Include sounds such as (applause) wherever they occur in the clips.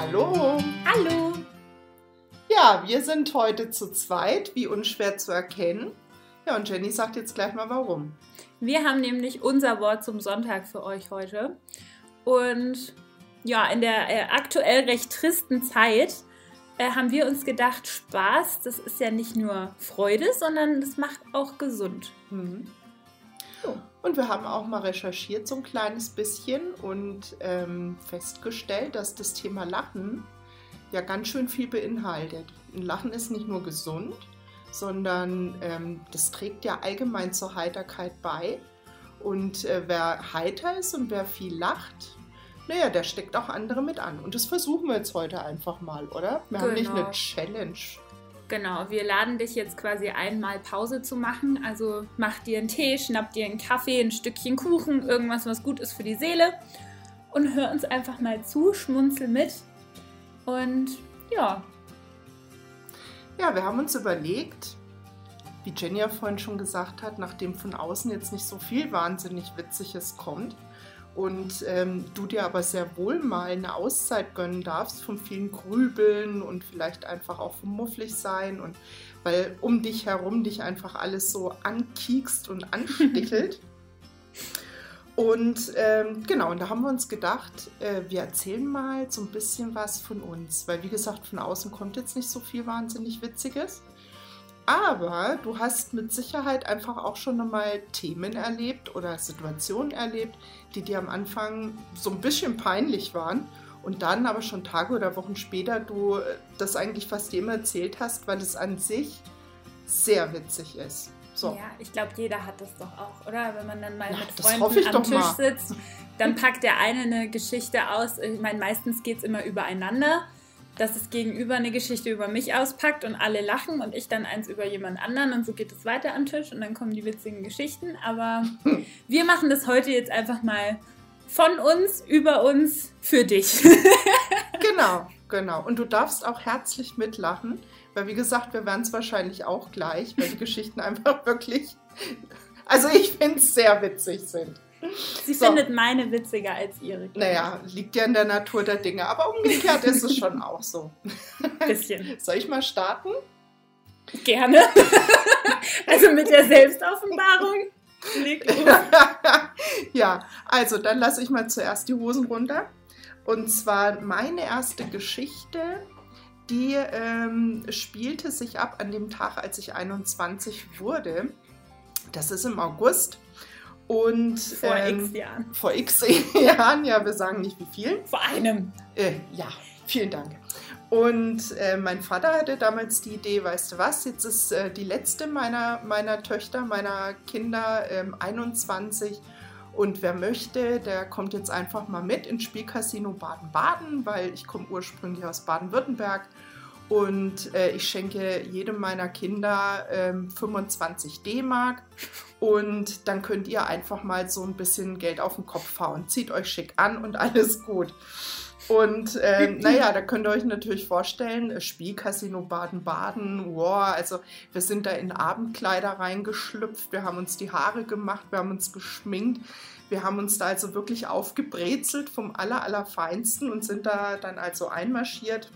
Hallo. Hallo. Ja, wir sind heute zu zweit, wie unschwer zu erkennen. Ja, und Jenny sagt jetzt gleich mal warum. Wir haben nämlich unser Wort zum Sonntag für euch heute. Und ja, in der äh, aktuell recht tristen Zeit äh, haben wir uns gedacht, Spaß, das ist ja nicht nur Freude, sondern das macht auch gesund. Mhm. Und wir haben auch mal recherchiert so ein kleines bisschen und ähm, festgestellt, dass das Thema Lachen ja ganz schön viel beinhaltet. Ein Lachen ist nicht nur gesund, sondern ähm, das trägt ja allgemein zur Heiterkeit bei. Und äh, wer heiter ist und wer viel lacht, naja, der steckt auch andere mit an. Und das versuchen wir jetzt heute einfach mal, oder? Wir genau. haben nicht eine genau. Challenge. Genau, wir laden dich jetzt quasi einmal Pause zu machen. Also mach dir einen Tee, schnapp dir einen Kaffee, ein Stückchen Kuchen, irgendwas, was gut ist für die Seele. Und hör uns einfach mal zu, schmunzel mit. Und ja. Ja, wir haben uns überlegt, wie Jenny ja vorhin schon gesagt hat, nachdem von außen jetzt nicht so viel wahnsinnig Witziges kommt, und ähm, du dir aber sehr wohl mal eine Auszeit gönnen darfst vom vielen Grübeln und vielleicht einfach auch vom Mufflig sein und weil um dich herum dich einfach alles so ankiekst und anstichelt. (laughs) und ähm, genau, und da haben wir uns gedacht, äh, wir erzählen mal so ein bisschen was von uns, weil wie gesagt, von außen kommt jetzt nicht so viel wahnsinnig Witziges. Aber du hast mit Sicherheit einfach auch schon nochmal Themen erlebt oder Situationen erlebt, die dir am Anfang so ein bisschen peinlich waren und dann aber schon Tage oder Wochen später du äh, das eigentlich fast jedem erzählt hast, weil es an sich sehr witzig ist. So. Ja, ich glaube, jeder hat das doch auch, oder? Wenn man dann mal Na, mit Freunden am Tisch mal. sitzt, dann packt der eine eine Geschichte aus. Ich meine, meistens geht es immer übereinander dass das Gegenüber eine Geschichte über mich auspackt und alle lachen und ich dann eins über jemand anderen und so geht es weiter am Tisch und dann kommen die witzigen Geschichten. Aber hm. wir machen das heute jetzt einfach mal von uns, über uns, für dich. (laughs) genau, genau. Und du darfst auch herzlich mitlachen, weil wie gesagt, wir werden es wahrscheinlich auch gleich, weil die Geschichten (laughs) einfach wirklich, also ich finde es sehr witzig sind. Sie so. findet meine witziger als ihre. Naja, liegt ja in der Natur der Dinge, aber umgekehrt ist es schon auch so. (laughs) Bisschen. Soll ich mal starten? Gerne. (laughs) also mit der Selbstoffenbarung. (laughs) ja, also dann lasse ich mal zuerst die Hosen runter. Und zwar meine erste Geschichte, die ähm, spielte sich ab an dem Tag, als ich 21 wurde. Das ist im August. Und, vor ähm, x Jahren. Vor x (laughs) Jahren, ja, wir sagen nicht wie viel. Vor einem. Äh, ja, vielen Dank. Und äh, mein Vater hatte damals die Idee, weißt du was, jetzt ist äh, die letzte meiner, meiner Töchter, meiner Kinder 21 ähm, und wer möchte, der kommt jetzt einfach mal mit ins Spielcasino Baden-Baden, weil ich komme ursprünglich aus Baden-Württemberg und äh, ich schenke jedem meiner Kinder ähm, 25 D-Mark und dann könnt ihr einfach mal so ein bisschen Geld auf den Kopf hauen. Zieht euch schick an und (laughs) alles gut. Und äh, naja, da könnt ihr euch natürlich vorstellen, äh, Spielcasino Baden-Baden, wow, also wir sind da in Abendkleider reingeschlüpft, wir haben uns die Haare gemacht, wir haben uns geschminkt, wir haben uns da also wirklich aufgebrezelt vom aller, allerfeinsten und sind da dann also einmarschiert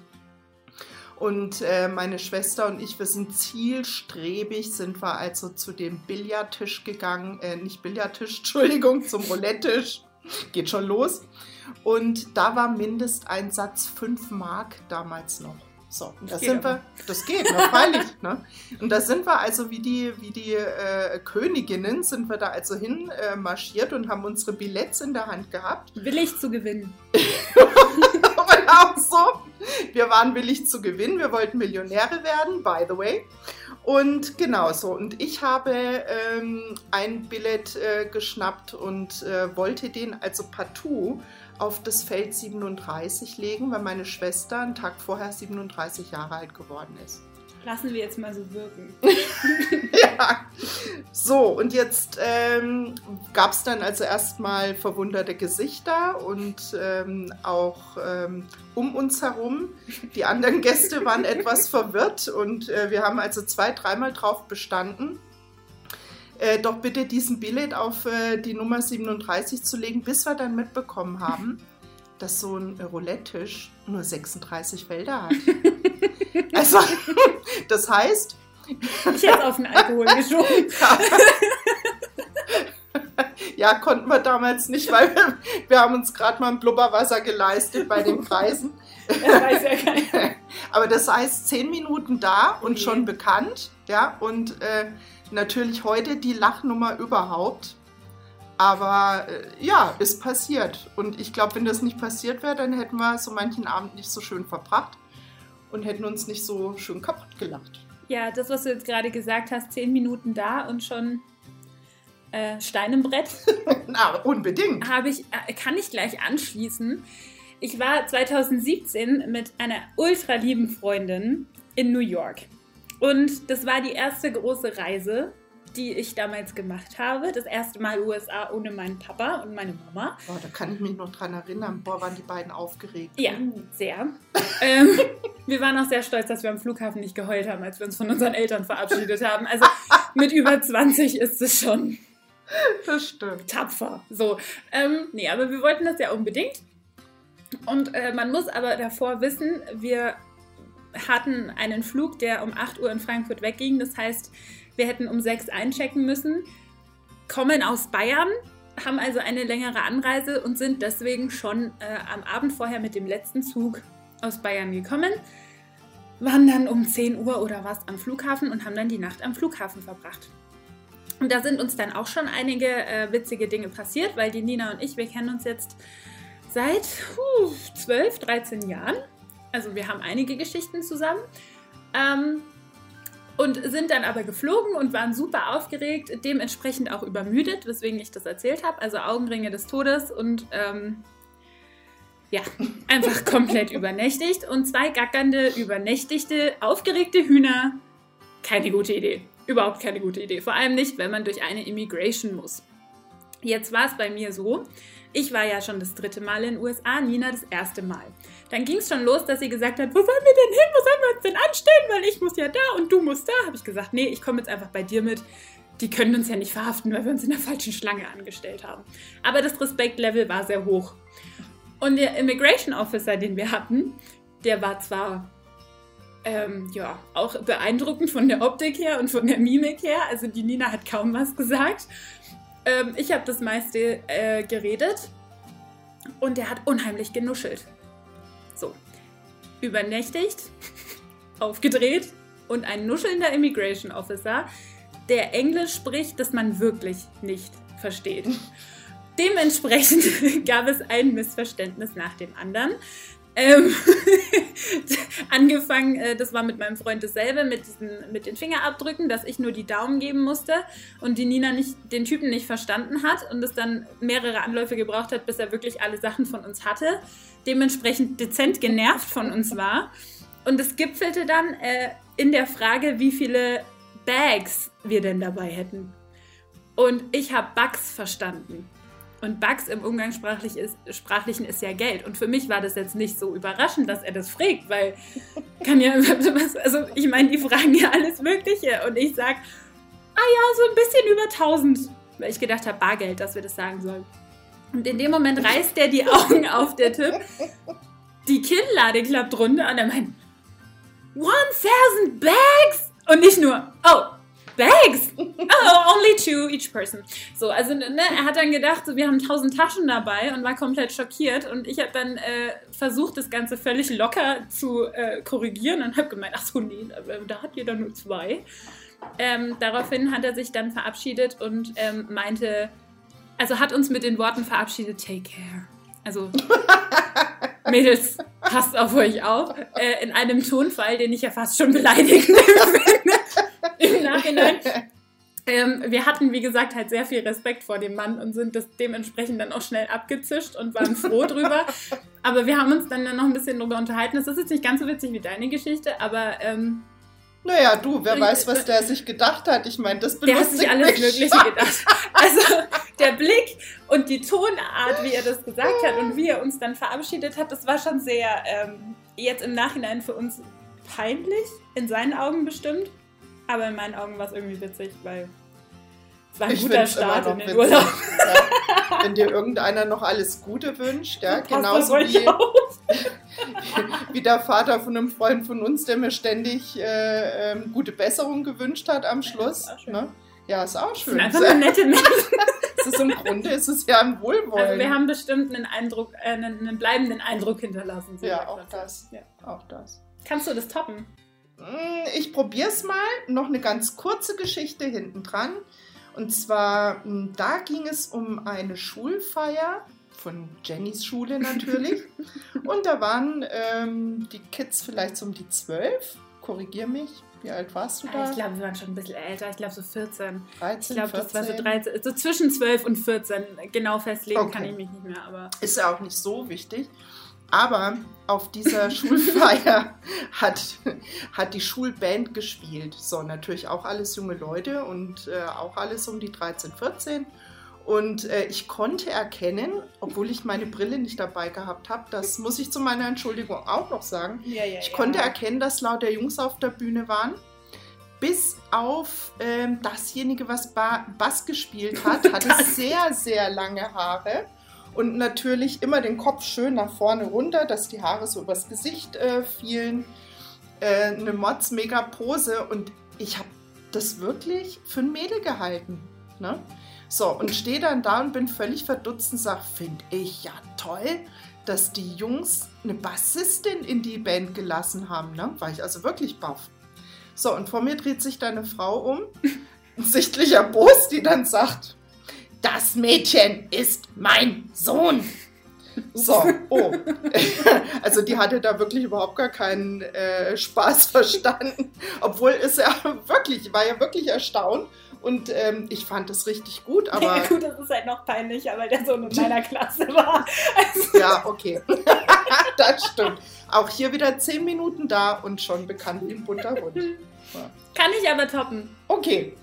und äh, meine Schwester und ich, wir sind zielstrebig, sind wir also zu dem Billardtisch gegangen, äh, nicht Billardtisch, (laughs) Entschuldigung, zum Roulette-Tisch. Geht schon los. Und da war Mindesteinsatz 5 Mark damals noch. So, und da sind wir, (laughs) das geht, ne, freilich. ne? Und da sind wir also wie die, wie die äh, Königinnen, sind wir da also hin äh, marschiert und haben unsere Billets in der Hand gehabt. Willig zu gewinnen. (laughs) auch so. Wir waren willig zu gewinnen, wir wollten Millionäre werden, by the way. Und genau so. Und ich habe ähm, ein Billett äh, geschnappt und äh, wollte den also partout auf das Feld 37 legen, weil meine Schwester einen Tag vorher 37 Jahre alt geworden ist. Lassen wir jetzt mal so wirken. (laughs) ja. So, und jetzt ähm, gab es dann also erstmal verwunderte Gesichter und ähm, auch ähm, um uns herum. Die anderen Gäste waren (laughs) etwas verwirrt und äh, wir haben also zwei, dreimal drauf bestanden, äh, doch bitte diesen Billett auf äh, die Nummer 37 zu legen, bis wir dann mitbekommen haben, (laughs) dass so ein Roulette-Tisch nur 36 Felder hat. (laughs) also, das heißt. Ich hätte auf den Alkohol geschoben. (laughs) ja, konnten wir damals nicht, weil wir, wir haben uns gerade mal ein Blubberwasser geleistet bei den Kreisen. (laughs) Ja, weiß ja keiner. (laughs) Aber das heißt, zehn Minuten da und okay. schon bekannt. Ja, und äh, natürlich heute die Lachnummer überhaupt. Aber äh, ja, ist passiert. Und ich glaube, wenn das nicht passiert wäre, dann hätten wir so manchen Abend nicht so schön verbracht und hätten uns nicht so schön kaputt gelacht. Ja, das, was du jetzt gerade gesagt hast, zehn Minuten da und schon äh, Stein im Brett. (laughs) Na, unbedingt. Habe ich, äh, kann ich gleich anschließen. Ich war 2017 mit einer ultra lieben Freundin in New York. Und das war die erste große Reise, die ich damals gemacht habe. Das erste Mal USA ohne meinen Papa und meine Mama. Boah, da kann ich mich noch dran erinnern. Boah, waren die beiden aufgeregt. Ja, sehr. ähm, wir waren auch sehr stolz, dass wir am Flughafen nicht geheult haben, als wir uns von unseren Eltern verabschiedet haben. Also mit über 20 ist es schon. Das stimmt. Tapfer. So. Ähm, nee, aber wir wollten das ja unbedingt. Und äh, man muss aber davor wissen, wir hatten einen Flug, der um 8 Uhr in Frankfurt wegging. Das heißt, wir hätten um 6 einchecken müssen, kommen aus Bayern, haben also eine längere Anreise und sind deswegen schon äh, am Abend vorher mit dem letzten Zug aus Bayern gekommen. Waren dann um 10 Uhr oder was am Flughafen und haben dann die Nacht am Flughafen verbracht. Und da sind uns dann auch schon einige äh, witzige Dinge passiert, weil die Nina und ich, wir kennen uns jetzt seit uh, 12, 13 Jahren. Also wir haben einige Geschichten zusammen. Ähm, und sind dann aber geflogen und waren super aufgeregt, dementsprechend auch übermüdet, weswegen ich das erzählt habe. Also Augenringe des Todes und ähm, ja, einfach (laughs) komplett übernächtigt. Und zwei gackernde, übernächtigte, aufgeregte Hühner. Keine gute Idee. Überhaupt keine gute Idee. Vor allem nicht, wenn man durch eine Immigration muss. Jetzt war es bei mir so, ich war ja schon das dritte Mal in den USA, Nina das erste Mal. Dann ging es schon los, dass sie gesagt hat, wo sollen wir denn hin? Wo sollen wir uns denn anstellen? Weil ich muss ja da und du musst da. Habe ich gesagt, nee, ich komme jetzt einfach bei dir mit. Die können uns ja nicht verhaften, weil wir uns in der falschen Schlange angestellt haben. Aber das Respektlevel war sehr hoch. Und der Immigration Officer, den wir hatten, der war zwar ähm, ja, auch beeindruckend von der Optik her und von der Mimik her. Also die Nina hat kaum was gesagt. Ähm, ich habe das meiste äh, geredet und er hat unheimlich genuschelt. So, übernächtigt, (laughs) aufgedreht und ein nuschelnder Immigration Officer, der Englisch spricht, das man wirklich nicht versteht. (laughs) Dementsprechend (laughs) gab es ein Missverständnis nach dem anderen. Ähm, (laughs) angefangen, äh, das war mit meinem Freund dasselbe, mit, diesen, mit den Fingerabdrücken, dass ich nur die Daumen geben musste und die Nina nicht, den Typen nicht verstanden hat und es dann mehrere Anläufe gebraucht hat, bis er wirklich alle Sachen von uns hatte. Dementsprechend dezent genervt von uns war. Und es gipfelte dann äh, in der Frage, wie viele Bags wir denn dabei hätten. Und ich habe Bugs verstanden. Und Bugs im Umgangssprachlichen ist, Sprachlichen ist ja Geld. Und für mich war das jetzt nicht so überraschend, dass er das fragt, weil kann ja, (laughs) also ich meine, die fragen ja alles Mögliche. Und ich sage, ah ja, so ein bisschen über 1000. Weil ich gedacht habe, Bargeld, dass wir das sagen sollen. Und in dem Moment reißt er die (laughs) Augen auf, der Typ. Die Kinnlade klappt runter und er meint, 1000 Bags? Und nicht nur, oh, Bags! Oh, only two each person. So, also ne, er hat dann gedacht, so, wir haben tausend Taschen dabei und war komplett schockiert. Und ich habe dann äh, versucht, das Ganze völlig locker zu äh, korrigieren und habe gemeint, ach so, nee, da hat jeder nur zwei. Ähm, daraufhin hat er sich dann verabschiedet und ähm, meinte, also hat uns mit den Worten verabschiedet, take care. Also (laughs) Mädels, passt auf euch auf. Äh, in einem Tonfall, den ich ja fast schon beleidigend (laughs) finde (laughs) im Nachhinein. (laughs) Ähm, wir hatten, wie gesagt, halt sehr viel Respekt vor dem Mann und sind das dementsprechend dann auch schnell abgezischt und waren froh (laughs) drüber. Aber wir haben uns dann, dann noch ein bisschen drüber unterhalten. Das ist jetzt nicht ganz so witzig wie deine Geschichte, aber. Ähm, naja, du, wer ich, weiß, was der sich gedacht hat. Ich meine, das Der hat sich alles Mögliche gedacht. Also der Blick und die Tonart, wie er das gesagt hat und wie er uns dann verabschiedet hat, das war schon sehr ähm, jetzt im Nachhinein für uns peinlich, in seinen Augen bestimmt. Aber in meinen Augen war es irgendwie witzig, weil es war ein ich guter Start in den witzig. Urlaub. Ja. Wenn dir irgendeiner noch alles Gute wünscht, ja, genauso wie, (laughs) wie der Vater von einem Freund von uns, der mir ständig äh, ähm, gute Besserung gewünscht hat am Schluss. Ja, ist ne? ja, ist auch schön. Das sind einfach nur nette (laughs) Menschen. ist im Grunde ist es ja ein Wohlwollen. Also wir haben bestimmt einen Eindruck, äh, einen, einen bleibenden Eindruck hinterlassen. So ja, auch das. Ja. auch das. Kannst du das toppen? Hm, ich probiere es mal. Noch eine ganz kurze Geschichte hinten dran. Und zwar, hm, da ging es um eine Schulfeier von Jennys Schule natürlich. (laughs) Und da waren ähm, die Kids vielleicht so um die zwölf. Korrigier mich. Wie alt warst du da? Ich glaube, wir waren schon ein bisschen älter. Ich glaube, so 14. 13, ich glaube, das war so 13. So zwischen 12 und 14. Genau festlegen okay. kann ich mich nicht mehr. Aber Ist ja auch nicht so wichtig. Aber auf dieser (laughs) Schulfeier hat, hat die Schulband gespielt. So, natürlich auch alles junge Leute und äh, auch alles um die 13, 14. Und äh, ich konnte erkennen, obwohl ich meine Brille nicht dabei gehabt habe, das muss ich zu meiner Entschuldigung auch noch sagen, ja, ja, ich ja. konnte erkennen, dass lauter Jungs auf der Bühne waren. Bis auf ähm, dasjenige, was ba Bass gespielt hat, (laughs) hatte sehr, sehr lange Haare und natürlich immer den Kopf schön nach vorne runter, dass die Haare so übers Gesicht äh, fielen. Äh, eine Mods-mega Pose und ich habe das wirklich für ein Mädel gehalten. Ne? So, und stehe dann da und bin völlig verdutzt und sage, finde ich ja toll, dass die Jungs eine Bassistin in die Band gelassen haben. Ne? War ich also wirklich baff. So, und vor mir dreht sich deine Frau um, (laughs) sichtlicher Boss, die dann sagt, das Mädchen ist mein Sohn. So, oh. (laughs) Also die hatte da wirklich überhaupt gar keinen äh, Spaß (laughs) verstanden. Obwohl es ja wirklich, war ja wirklich erstaunt. Und ähm, ich fand es richtig gut, (laughs) aber. Ja, gut, das ist halt noch peinlich, weil der Sohn in meiner Klasse war. Also ja, okay. das stimmt. Auch hier wieder zehn Minuten da und schon bekannt wie ein bunter Hund. Kann ich aber toppen. Okay.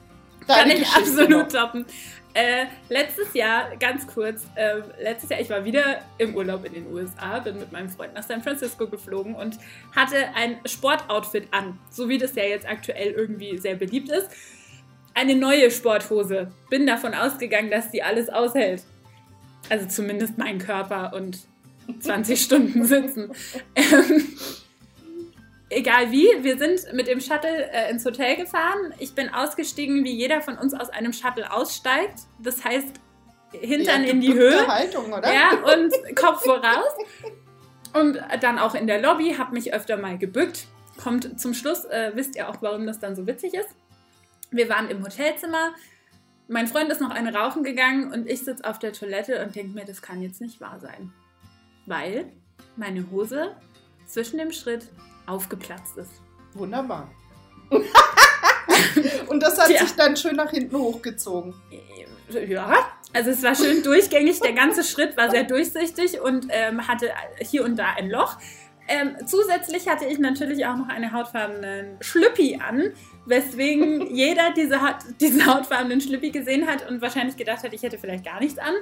Kann ich absolut noch. toppen. Äh, letztes Jahr, ganz kurz, äh, letztes Jahr, ich war wieder im Urlaub in den USA, bin mit meinem Freund nach San Francisco geflogen und hatte ein Sportoutfit an, so wie das ja jetzt aktuell irgendwie sehr beliebt ist. Eine neue Sporthose. Bin davon ausgegangen, dass die alles aushält. Also zumindest mein Körper und 20 (laughs) Stunden sitzen. Ähm, egal wie, wir sind mit dem Shuttle äh, ins Hotel gefahren. Ich bin ausgestiegen, wie jeder von uns aus einem Shuttle aussteigt. Das heißt, Hintern ja, in die Höhe. Haltung, oder? Ja, und Kopf voraus. Und dann auch in der Lobby, habe mich öfter mal gebückt. Kommt zum Schluss, äh, wisst ihr auch, warum das dann so witzig ist. Wir waren im Hotelzimmer. Mein Freund ist noch eine rauchen gegangen und ich sitze auf der Toilette und denke mir, das kann jetzt nicht wahr sein. Weil meine Hose zwischen dem Schritt aufgeplatzt ist. Wunderbar. (laughs) Und das hat Tja. sich dann schön nach hinten hochgezogen. Ja, also es war schön durchgängig. Der ganze Schritt war sehr durchsichtig und ähm, hatte hier und da ein Loch. Ähm, zusätzlich hatte ich natürlich auch noch eine hautfarbenen Schlüppi an, weswegen jeder diese, diese hautfarbenen Schlüppi gesehen hat und wahrscheinlich gedacht hat, ich hätte vielleicht gar nichts an.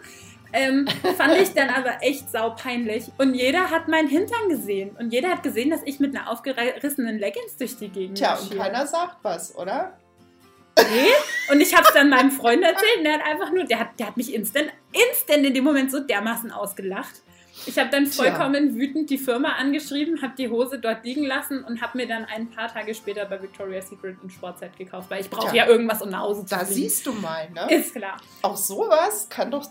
Ähm, fand ich dann aber echt saupeinlich. Und jeder hat meinen Hintern gesehen. Und jeder hat gesehen, dass ich mit einer aufgerissenen Leggings durch die Gegend Tja, und keiner sagt was, oder? Nee. Und ich habe es dann meinem Freund erzählt und der hat einfach nur, der hat, der hat mich instant, instant in dem Moment so dermaßen ausgelacht. Ich habe dann vollkommen Tja. wütend die Firma angeschrieben, habe die Hose dort liegen lassen und habe mir dann ein paar Tage später bei Victoria's Secret ein Sportset gekauft, weil ich brauche ja irgendwas, um nach Hause zu Da fliegen. siehst du mal, ne? Ist klar. Auch sowas kann doch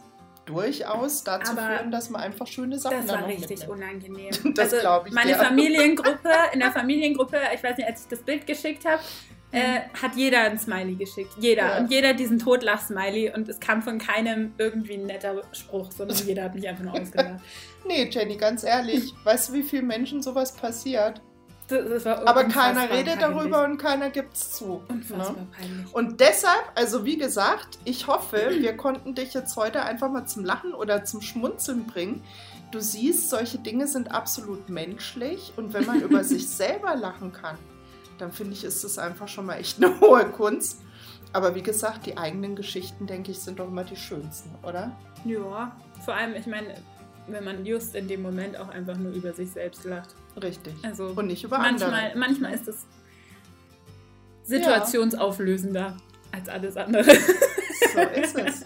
durchaus dazu Aber führen, dass man einfach schöne Sachen Das war richtig mitnimmt. unangenehm. (laughs) das also glaube ich. Meine dir. Familiengruppe, (laughs) in der Familiengruppe, ich weiß nicht, als ich das Bild geschickt habe, äh, hat jeder ein Smiley geschickt. Jeder. Ja. Und jeder diesen Totlach-Smiley. Und es kam von keinem irgendwie ein netter Spruch, sondern (laughs) jeder hat mich einfach nur ausgelacht. nee, Jenny, ganz ehrlich, weißt du, wie vielen Menschen sowas passiert? Das, das Aber keiner redet peinlich. darüber und keiner gibt es zu. Ne? Und deshalb, also wie gesagt, ich hoffe, wir konnten dich jetzt heute einfach mal zum Lachen oder zum Schmunzeln bringen. Du siehst, solche Dinge sind absolut menschlich und wenn man über (laughs) sich selber lachen kann, dann finde ich, ist es einfach schon mal echt eine (laughs) hohe Kunst. Aber wie gesagt, die eigenen Geschichten, denke ich, sind doch immer die schönsten, oder? Ja, vor allem, ich meine, wenn man just in dem Moment auch einfach nur über sich selbst lacht. Richtig. Also und nicht über manchmal, andere. Manchmal ist es situationsauflösender ja. als alles andere. So ist es.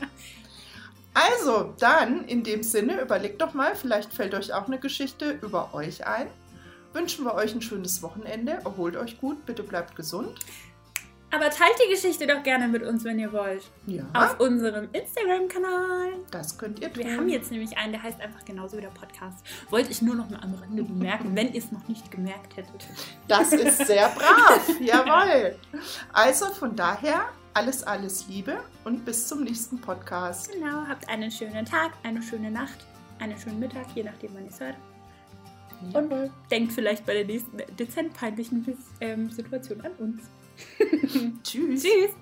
Also, dann in dem Sinne, überlegt doch mal, vielleicht fällt euch auch eine Geschichte über euch ein. Wünschen wir euch ein schönes Wochenende. Erholt euch gut, bitte bleibt gesund. Aber teilt die Geschichte doch gerne mit uns, wenn ihr wollt. Ja. Auf unserem Instagram-Kanal. Das könnt ihr tun. Wir haben jetzt nämlich einen, der heißt einfach genauso wie der Podcast. Wollte ich nur noch mal am Rande bemerken, wenn ihr es noch nicht gemerkt hättet. Das ist sehr brav. (laughs) Jawohl. Also von daher alles, alles Liebe und bis zum nächsten Podcast. Genau. Habt einen schönen Tag, eine schöne Nacht, einen schönen Mittag, je nachdem, wann ihr es hört. Und denkt vielleicht bei der nächsten dezent peinlichen ähm, Situation an uns. (laughs) (laughs) Tschüss. Tschüss.